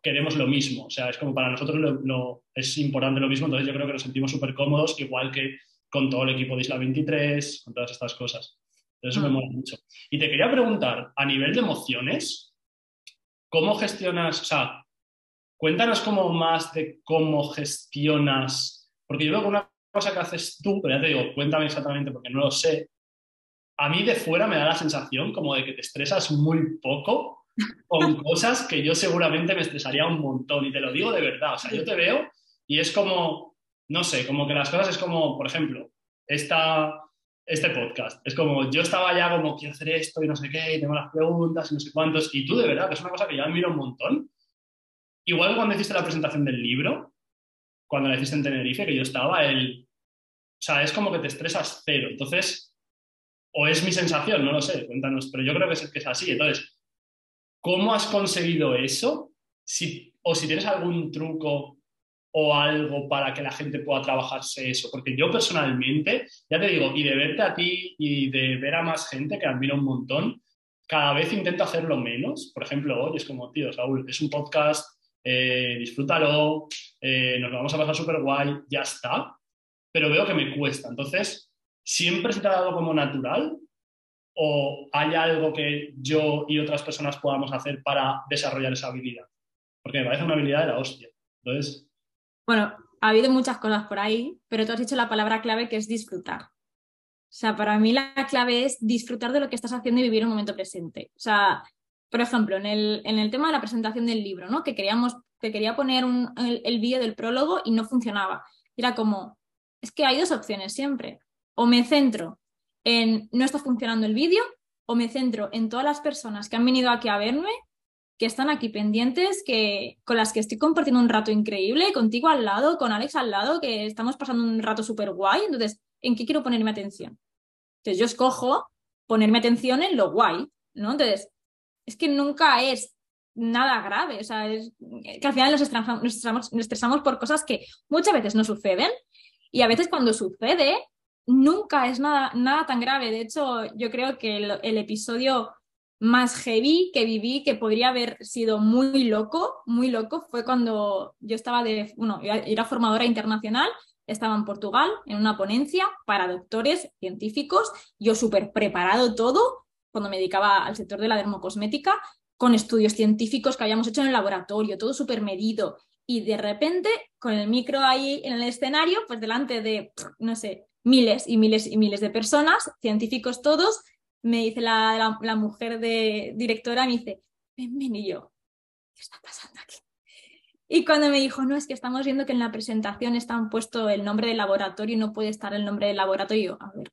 queremos lo mismo, o sea, es como para nosotros lo, es importante lo mismo, entonces yo creo que nos sentimos súper cómodos, igual que con todo el equipo de Isla 23, con todas estas cosas. Entonces eso me ah. mola mucho. Y te quería preguntar, a nivel de emociones, ¿cómo gestionas, o sea, Cuéntanos como más de cómo gestionas, porque yo veo que una cosa que haces tú, pero ya te digo, cuéntame exactamente porque no lo sé, a mí de fuera me da la sensación como de que te estresas muy poco con (laughs) cosas que yo seguramente me estresaría un montón y te lo digo de verdad, o sea, yo te veo y es como, no sé, como que las cosas es como, por ejemplo, esta, este podcast, es como yo estaba ya como quiero hacer esto y no sé qué, y tengo las preguntas y no sé cuántos, y tú de verdad, que es una cosa que yo admiro un montón, igual cuando hiciste la presentación del libro, cuando la hiciste en Tenerife, que yo estaba, el, o sea, es como que te estresas cero. Entonces, o es mi sensación, no lo sé, cuéntanos, pero yo creo que es, que es así. Entonces, ¿cómo has conseguido eso? Si, o si tienes algún truco o algo para que la gente pueda trabajarse eso. Porque yo personalmente, ya te digo, y de verte a ti y de ver a más gente que admiro un montón, cada vez intento hacerlo menos. Por ejemplo, hoy es como, tío, Saúl, es un podcast eh, disfrútalo, eh, nos vamos a pasar súper guay, ya está. Pero veo que me cuesta. Entonces, ¿siempre se te ha dado como natural? ¿O hay algo que yo y otras personas podamos hacer para desarrollar esa habilidad? Porque me parece una habilidad de la hostia. Entonces. Bueno, ha habido muchas cosas por ahí, pero tú has dicho la palabra clave que es disfrutar. O sea, para mí la clave es disfrutar de lo que estás haciendo y vivir un momento presente. O sea, por ejemplo, en el, tema de la presentación del libro, ¿no? que queríamos que quería poner el, vídeo del prólogo y no funcionaba. era como, es que hay dos opciones siempre. O me centro en no está funcionando el vídeo, o me centro en todas las personas que han venido aquí a verme, que están aquí pendientes, que, con las que estoy compartiendo un rato increíble, contigo al lado, con Alex al lado, que estamos pasando un rato súper guay. Entonces, ¿en qué quiero ponerme atención? Entonces, yo escojo ponerme atención en lo guay, ¿no? Entonces, es que nunca es nada grave, o sea, es que al final nos estresamos, por cosas que muchas veces no suceden y a veces cuando sucede nunca es nada, nada tan grave. De hecho, yo creo que el, episodio más heavy que viví, que podría haber sido muy loco, muy loco, fue cuando yo estaba de, bueno, era formadora internacional, estaba en Portugal en una ponencia para doctores científicos, yo súper preparado todo, cuando me dedicaba al sector de la dermocosmética, con estudios científicos que habíamos hecho en el laboratorio, todo súper medido. Y de repente, con el micro ahí en el escenario, pues delante de, no sé, miles y miles y miles de personas, científicos todos, me dice la, la, mujer de directora, me dice, ven, ven, y yo, ¿qué está pasando aquí? Y cuando me dijo, no, es que estamos viendo que en la presentación está puesto el nombre del laboratorio y no puede estar el nombre del laboratorio. A ver,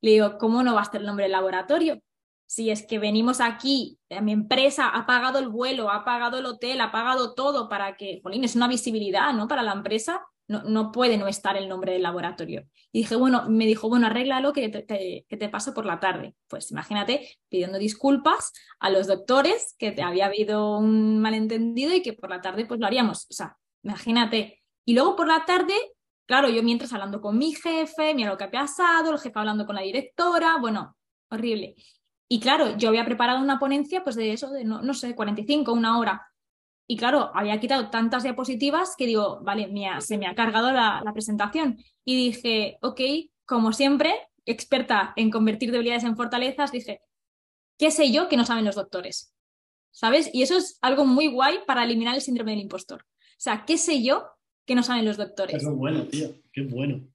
le digo, ¿cómo no va a estar el nombre del laboratorio? Si es que venimos aquí, mi empresa ha pagado el vuelo, ha pagado el hotel, ha pagado todo para que, jolín, es una visibilidad, ¿no? Para la empresa no, puede no estar el nombre del laboratorio. Y dije, bueno, me dijo, bueno, arréglalo que te, que te paso por la tarde. Pues imagínate pidiendo disculpas a los doctores que te había habido un malentendido y que por la tarde pues lo haríamos. O sea, imagínate. Y luego por la tarde, claro, yo mientras hablando con mi jefe, mira lo que ha pasado, el jefe hablando con la directora, bueno, horrible. Y claro, yo había preparado una ponencia pues de eso, de no, no sé, 45, una hora. Y claro, había quitado tantas diapositivas que digo, vale, se me ha cargado la, presentación. Y dije, ok, como siempre, experta en convertir debilidades en fortalezas, dije, ¿qué sé yo que no saben los doctores? ¿Sabes? Y eso es algo muy guay para eliminar el síndrome del impostor. O sea, ¿qué sé yo que no saben los doctores? Qué bueno, tío, qué bueno.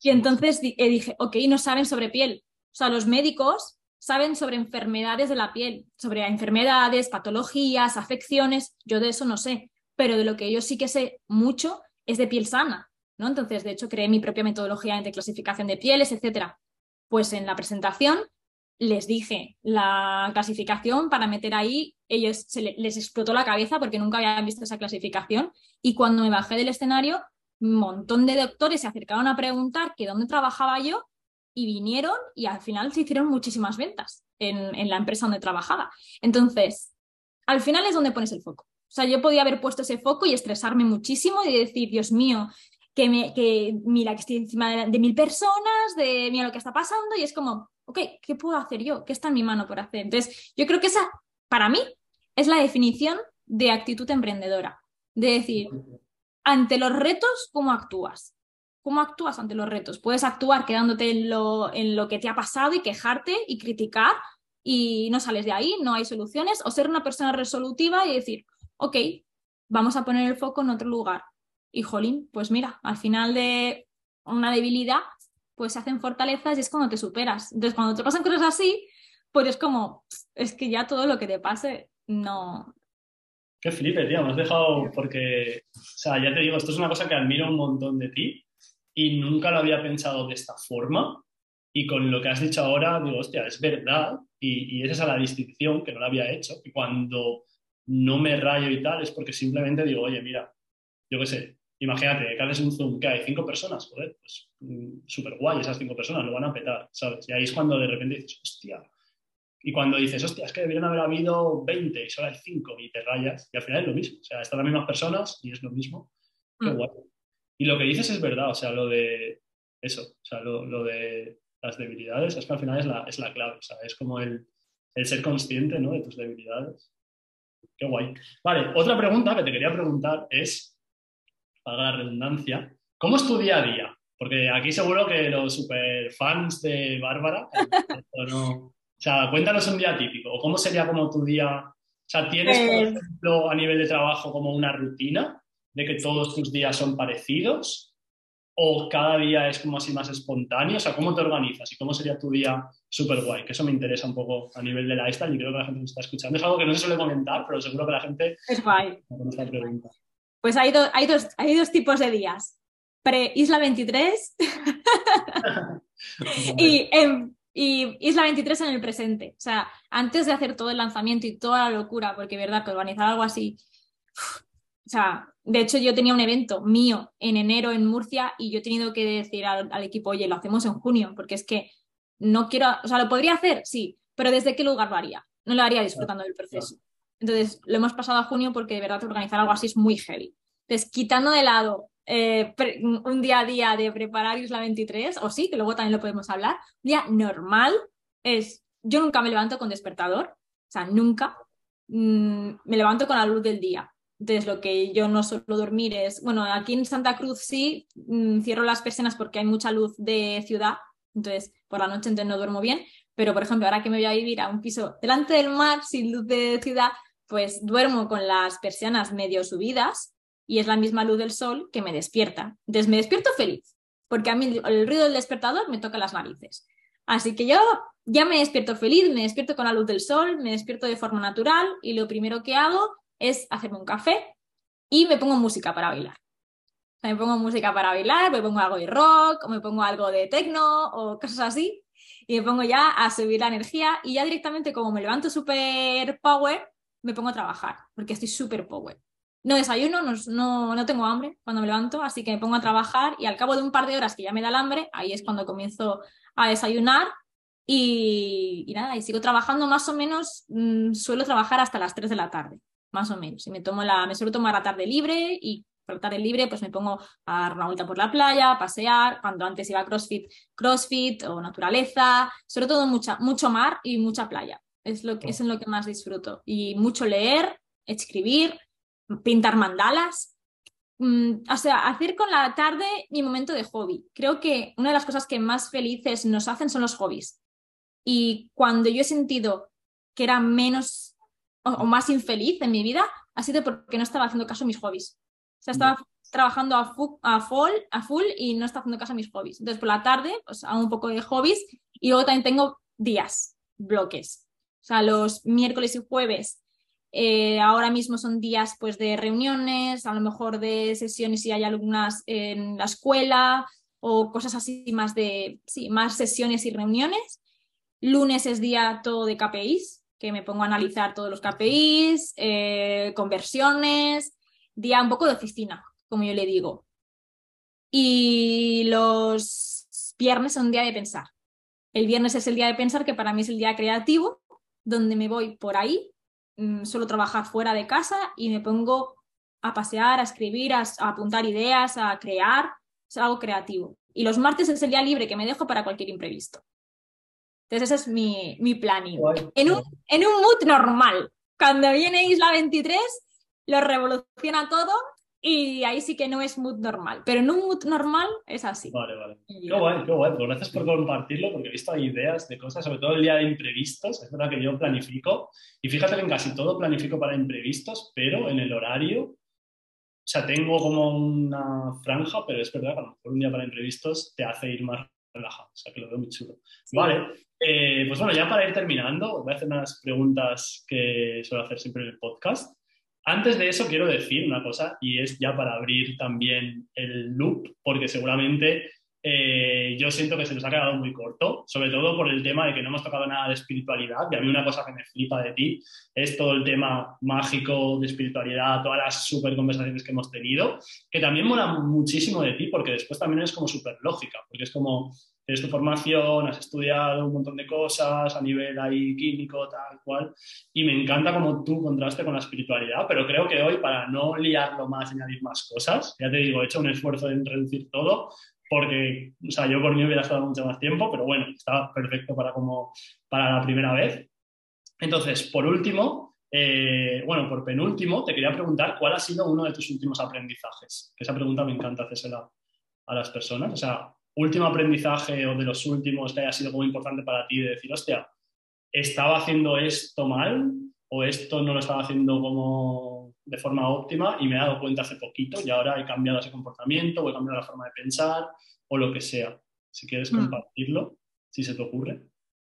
Y entonces dije, ok, no saben sobre piel. O sea, los médicos saben sobre enfermedades de la piel, sobre enfermedades, patologías, afecciones, yo de eso no sé, pero de lo que yo sí que sé mucho es de piel sana, ¿no? Entonces, de hecho, creé mi propia metodología de clasificación de pieles, etcétera. Pues en la presentación les dije la clasificación para meter ahí, ellos se les explotó la cabeza porque nunca habían visto esa clasificación y cuando me bajé del escenario, un montón de doctores se acercaron a preguntar que dónde trabajaba yo y vinieron y al final se hicieron muchísimas ventas en, la empresa donde trabajaba. Entonces, al final es donde pones el foco. O sea, yo podía haber puesto ese foco y estresarme muchísimo y decir, Dios mío, que, me, que mira que estoy encima de, mil personas, de mira lo que está pasando y es como, ok, ¿qué puedo hacer yo? ¿Qué está en mi mano por hacer? Entonces, yo creo que esa, para mí, es la definición de actitud emprendedora. De decir, ante los retos, ¿cómo actúas? ¿Cómo actúas ante los retos? Puedes actuar quedándote en lo, en lo que te ha pasado y quejarte y criticar y no sales de ahí, no hay soluciones, o ser una persona resolutiva y decir, ok, vamos a poner el foco en otro lugar. Y jolín, pues mira, al final de una debilidad, pues se hacen fortalezas y es cuando te superas. Entonces, cuando te pasan cosas así, pues es como, es que ya todo lo que te pase, no. Qué flipe, tío, me has dejado, porque, o sea, ya te digo, esto es una cosa que admiro un montón de ti y nunca lo había pensado de esta forma. Y con lo que has dicho ahora, digo, hostia, es verdad. Y, esa es la distinción que no la había hecho. Y cuando no me rayo y tal, es porque simplemente digo, oye, mira, yo qué sé, imagínate que haces un Zoom que hay cinco personas, joder, pues mm, súper guay esas cinco personas, lo van a petar, ¿sabes? Y ahí es cuando de repente dices, hostia. Y cuando dices, hostia, es que debieron haber habido 20 y solo hay cinco y te rayas, y al final es lo mismo. O sea, están las mismas personas y es lo mismo. Qué mm. guay. Y lo que dices es verdad, o sea, lo de eso, o sea, lo, de las debilidades, es que al final es la, es la clave, o sea, es como el, ser consciente ¿no? de tus debilidades. Qué guay. Vale, otra pregunta que te quería preguntar es, para la redundancia, ¿cómo es tu día a día? Porque aquí seguro que los super fans de Bárbara, (laughs) o sea, cuéntanos un día típico, o cómo sería como tu día, o sea, ¿tienes, por pues ejemplo, a nivel de trabajo como una rutina? De que todos tus días son parecidos? ¿O cada día es como así más espontáneo? O sea, ¿cómo te organizas y cómo sería tu día súper guay? Que eso me interesa un poco a nivel de lifestyle y creo que la gente me está escuchando. Es algo que no se suele comentar, pero seguro que la gente... Es guay. Pues hay, hay, dos, hay dos tipos de días. Pre-Isla 23 (laughs) y, y Isla 23 en el presente. O sea, antes de hacer todo el lanzamiento y toda la locura, porque verdad que organizar algo así... O sea, de hecho yo tenía un evento mío en enero en Murcia y yo he tenido que decir al, al equipo, oye, lo hacemos en junio, porque es que no quiero, o sea, lo podría hacer, sí, pero ¿desde qué lugar lo haría? No lo haría disfrutando del proceso. Entonces, lo hemos pasado a junio porque de verdad organizar algo así es muy heavy. Entonces, quitando de lado eh, un día a día de preparar Isla 23, o sí, que luego también lo podemos hablar, un día normal es, yo nunca me levanto con despertador, o sea, nunca, mm, me levanto con la luz del día. Entonces, lo que yo no suelo dormir es, bueno, aquí en Santa Cruz sí, mm, cierro las persianas porque hay mucha luz de ciudad, entonces por la noche entonces no duermo bien, pero por ejemplo, ahora que me voy a vivir a un piso delante del mar, sin luz de ciudad, pues duermo con las persianas medio subidas y es la misma luz del sol que me despierta. Entonces me despierto feliz, porque a mí el ruido del despertador me toca las narices. Así que yo ya me despierto feliz, me despierto con la luz del sol, me despierto de forma natural y lo primero que hago es hacerme un café y me pongo música para bailar me pongo música para bailar, me pongo algo de rock, o me pongo algo de techno, o cosas así, y me pongo ya a subir la energía, y ya directamente, como me levanto súper power, me pongo a trabajar, porque estoy súper power. No desayuno, no, no, tengo hambre cuando me levanto, así que me pongo a trabajar, y al cabo de un par de horas que ya me da el hambre, ahí es cuando comienzo a desayunar, y, nada, y sigo trabajando más o menos, mm, suelo trabajar hasta las 3 de la tarde, más o menos. Y me tomo la, me suelo tomar la tarde libre y por el libre, pues me pongo a dar una vuelta por la playa, pasear, cuando antes iba a CrossFit, CrossFit o naturaleza, sobre todo mucha, mucho mar y mucha playa. Es, lo que, es en lo que más disfruto. Y mucho leer, escribir, pintar mandalas. Mm, o sea, hacer con la tarde mi momento de hobby. Creo que una de las cosas que más felices nos hacen son los hobbies. Y cuando yo he sentido que era menos o, más infeliz en mi vida, ha sido porque no estaba haciendo caso a mis hobbies. O sea, estaba trabajando a, a, full, a full y no está haciendo caso a mis hobbies. Entonces, por la tarde, pues hago un poco de hobbies y luego también tengo días, bloques. O sea, los miércoles y jueves eh, ahora mismo son días pues de reuniones, a lo mejor de sesiones si hay algunas en la escuela o cosas así más de, sí, más sesiones y reuniones. Lunes es día todo de KPIs, que me pongo a analizar todos los KPIs, eh, conversiones, día un poco de oficina, como yo le digo. Y los viernes son un día de pensar. El viernes es el día de pensar, que para mí es el día creativo, donde me voy por ahí, mm, suelo trabajar fuera de casa y me pongo a pasear, a escribir, a, apuntar ideas, a crear, es algo creativo. Y los martes es el día libre que me dejo para cualquier imprevisto. Entonces ese es mi, mi planning. En un, en un mood normal. Cuando viene Isla 23, lo revoluciona todo y ahí sí que no es mood normal, pero en un mood normal es así. Vale, vale. Qué guay, qué guay. Pues gracias por compartirlo, porque he visto ideas de cosas, sobre todo el día de imprevistos. Es verdad que yo planifico, y fíjate que en casi todo planifico para imprevistos, pero en el horario, o sea, tengo como una franja, pero es verdad que a lo mejor un día para imprevistos te hace ir más relajado, o sea, que lo veo muy chulo. Vale, eh, pues bueno, ya para ir terminando, voy a hacer unas preguntas que suelo hacer siempre en el podcast. Antes de eso quiero decir una cosa y es ya para abrir también el loop, porque seguramente eh, yo siento que se nos ha quedado muy corto, sobre todo por el tema de que no hemos tocado nada de espiritualidad. Y a mí una cosa que me flipa de ti es todo el tema mágico de espiritualidad, todas las super conversaciones que hemos tenido, que también mola muchísimo de ti, porque después también es como súper lógica, porque es como tienes tu formación, has estudiado un montón de cosas a nivel ahí químico, tal cual, y me encanta como tú contraste con la espiritualidad, pero creo que hoy para no liarlo más y añadir más cosas, ya te digo, he hecho un esfuerzo en reducir todo, porque, o sea, yo por mí hubiera estado mucho más tiempo, pero bueno, estaba perfecto para, como, para la primera vez. Entonces, por último, eh, bueno, por penúltimo, te quería preguntar cuál ha sido uno de tus últimos aprendizajes. Que esa pregunta me encanta hacérsela a las personas. O sea, último aprendizaje o de los últimos que haya sido muy importante para ti de decir, hostia, estaba haciendo esto mal o esto no lo estaba haciendo como de forma óptima y me he dado cuenta hace poquito y ahora he cambiado ese comportamiento o he cambiado la forma de pensar o lo que sea. Si quieres mm. compartirlo, si se te ocurre.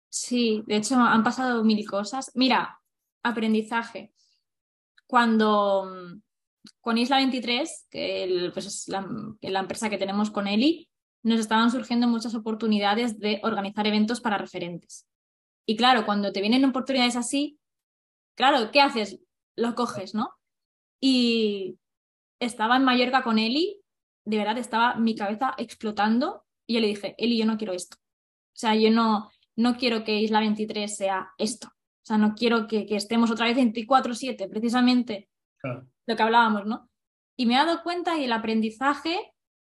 Sí, de hecho han pasado mil cosas. Mira, aprendizaje. Cuando con Isla 23, que pues es la, la, empresa que tenemos con Eli, nos estaban surgiendo muchas oportunidades de organizar eventos para referentes. Y claro, cuando te vienen oportunidades así, claro, ¿qué haces? Lo coges, ¿no? Y estaba en Mallorca con Eli, de verdad estaba mi cabeza explotando y yo le dije, Eli, yo no quiero esto. O sea, yo no, no quiero que Isla 23 sea esto. O sea, no quiero que, que estemos otra vez 24-7, precisamente lo que hablábamos, ¿no? Y me he dado cuenta y el aprendizaje,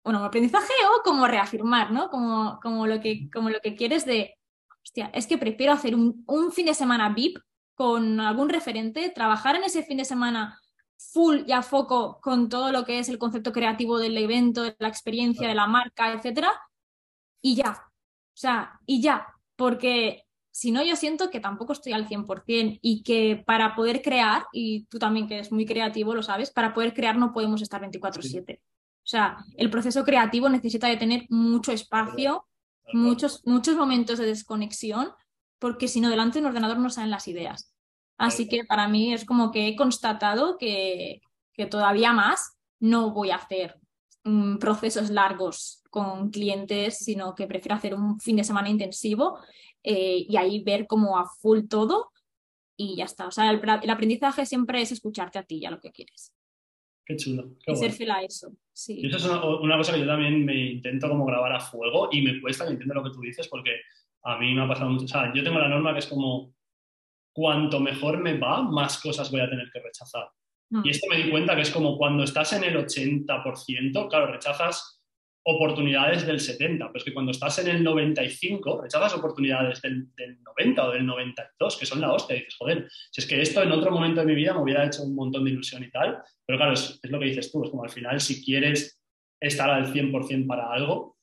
bueno, aprendizaje o como reafirmar, ¿no? Como, como, lo, que, como lo que quieres de, hostia, es que prefiero hacer un, un fin de semana VIP con algún referente, trabajar en ese fin de semana full y a foco con todo lo que es el concepto creativo del evento, de la experiencia, de la marca, etcétera, y ya. O sea, y ya, porque si no, yo siento que tampoco estoy al 100% y que para poder crear, y tú también que eres muy creativo, lo sabes, para poder crear no podemos estar 24/7. O sea, el proceso creativo necesita de tener mucho espacio, muchos, muchos momentos de desconexión, porque si no, delante de un ordenador no salen las ideas. Así que para mí es como que he constatado que, que todavía más no voy a hacer mm, procesos largos con clientes, sino que prefiero hacer un fin de semana intensivo eh, y ahí ver como a full todo y ya está. O sea, el, aprendizaje siempre es escucharte a ti ya lo que quieres. Qué chulo. y ser fiel a eso. Sí. Y eso es una, cosa que yo también me intento como grabar a fuego y me cuesta, y entiendo lo que tú dices, porque a mí me ha pasado mucho. O sea, yo tengo la norma que es como, cuanto mejor me va, más cosas voy a tener que rechazar. Mm. Y esto me di cuenta que es como cuando estás en el 80%, claro, rechazas oportunidades del 70, pero es que cuando estás en el 95, rechazas oportunidades del, 90 o del 92, que son la hostia, y dices, joder, si es que esto en otro momento de mi vida me hubiera hecho un montón de ilusión y tal, pero claro, es, lo que dices tú, es como al final si quieres estar al 100% para algo,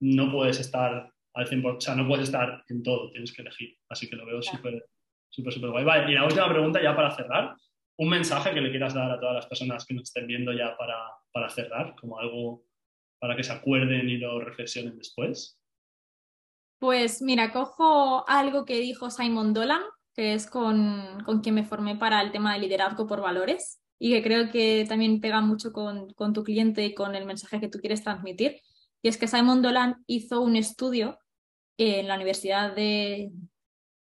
no puedes estar al 100%, o sea, no puedes estar en todo, tienes que elegir, así que lo veo súper, súper, súper guay. Vale, y la última pregunta ya para cerrar, un mensaje que le quieras dar a todas las personas que nos estén viendo ya para, para cerrar, como algo para que se acuerden y lo reflexionen después? Pues mira, cojo algo que dijo Simon Dolan, que es con, con quien me formé para el tema de liderazgo por valores y que creo que también pega mucho con, con tu cliente y con el mensaje que tú quieres transmitir. Y es que Simon Dolan hizo un estudio en la Universidad de,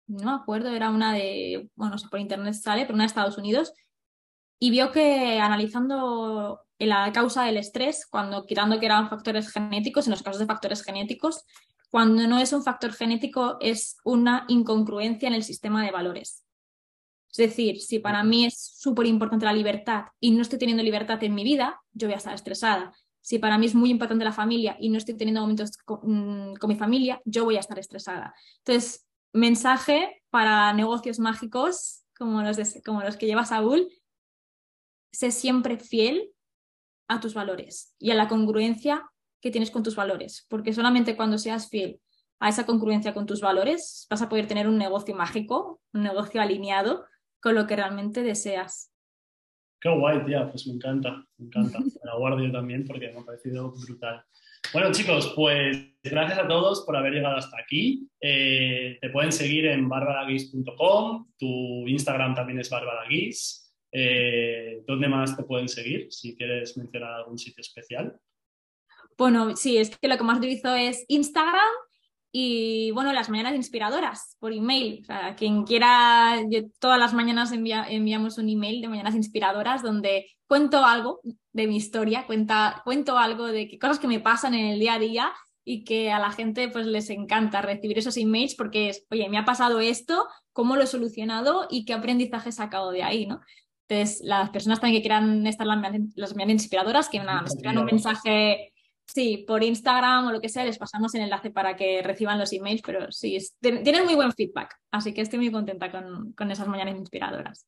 no me acuerdo, era una de, bueno, no sé, por internet sale, pero una de Estados Unidos, y vio que analizando la causa del estrés, cuando quitando que eran factores genéticos, en los casos de factores genéticos, cuando no es un factor genético es una incongruencia en el sistema de valores. Es decir, si para mí es súper importante la libertad y no estoy teniendo libertad en mi vida, yo voy a estar estresada. Si para mí es muy importante la familia y no estoy teniendo momentos con, mm, mi familia, yo voy a estar estresada. Entonces, mensaje para negocios mágicos como los, como los que lleva Saúl, sé siempre fiel a tus valores y a la congruencia que tienes con tus valores, porque solamente cuando seas fiel a esa congruencia con tus valores vas a poder tener un negocio mágico, un negocio alineado con lo que realmente deseas. Qué guay, tía, pues me encanta, me encanta. (laughs) Me la guardo yo también porque me ha parecido brutal. Bueno, chicos, pues gracias a todos por haber llegado hasta aquí. Eh, te pueden seguir en barbaraguis.com, tu Instagram también es barbaraguis. Eh, ¿Dónde más te pueden seguir? Si quieres mencionar algún sitio especial. Bueno, sí, es que lo que más utilizo es Instagram y bueno, las mañanas inspiradoras por email. O sea, quien quiera, todas las mañanas enviamos un email de mañanas inspiradoras donde cuento algo de mi historia, cuento algo de cosas que me pasan en el día a día y que a la gente pues les encanta recibir esos emails porque es, oye, me ha pasado esto, cómo lo he solucionado y qué aprendizaje he sacado de ahí, ¿no? Entonces, las personas también que quieran estar las, las inspiradoras, que nada, nos un mensaje, sí, por Instagram o lo que sea, les pasamos el enlace para que reciban los emails, pero sí, tienen muy buen feedback, así que estoy muy contenta con, con esas mañanas inspiradoras.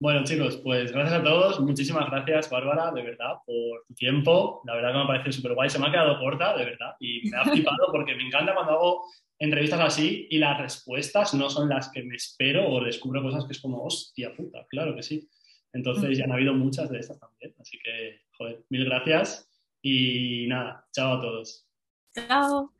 Bueno, chicos, pues gracias a todos. Muchísimas gracias, Bárbara, de verdad, por tu tiempo. La verdad que me parece súper guay. Se me ha quedado corta, de verdad, y me ha flipado (laughs) porque me encanta cuando hago entrevistas así y las respuestas no son las que me espero o descubro cosas que es como, hostia puta, claro que sí. Entonces ya han habido muchas de estas también. Así que, joder, mil gracias y nada, chao a todos. Chao.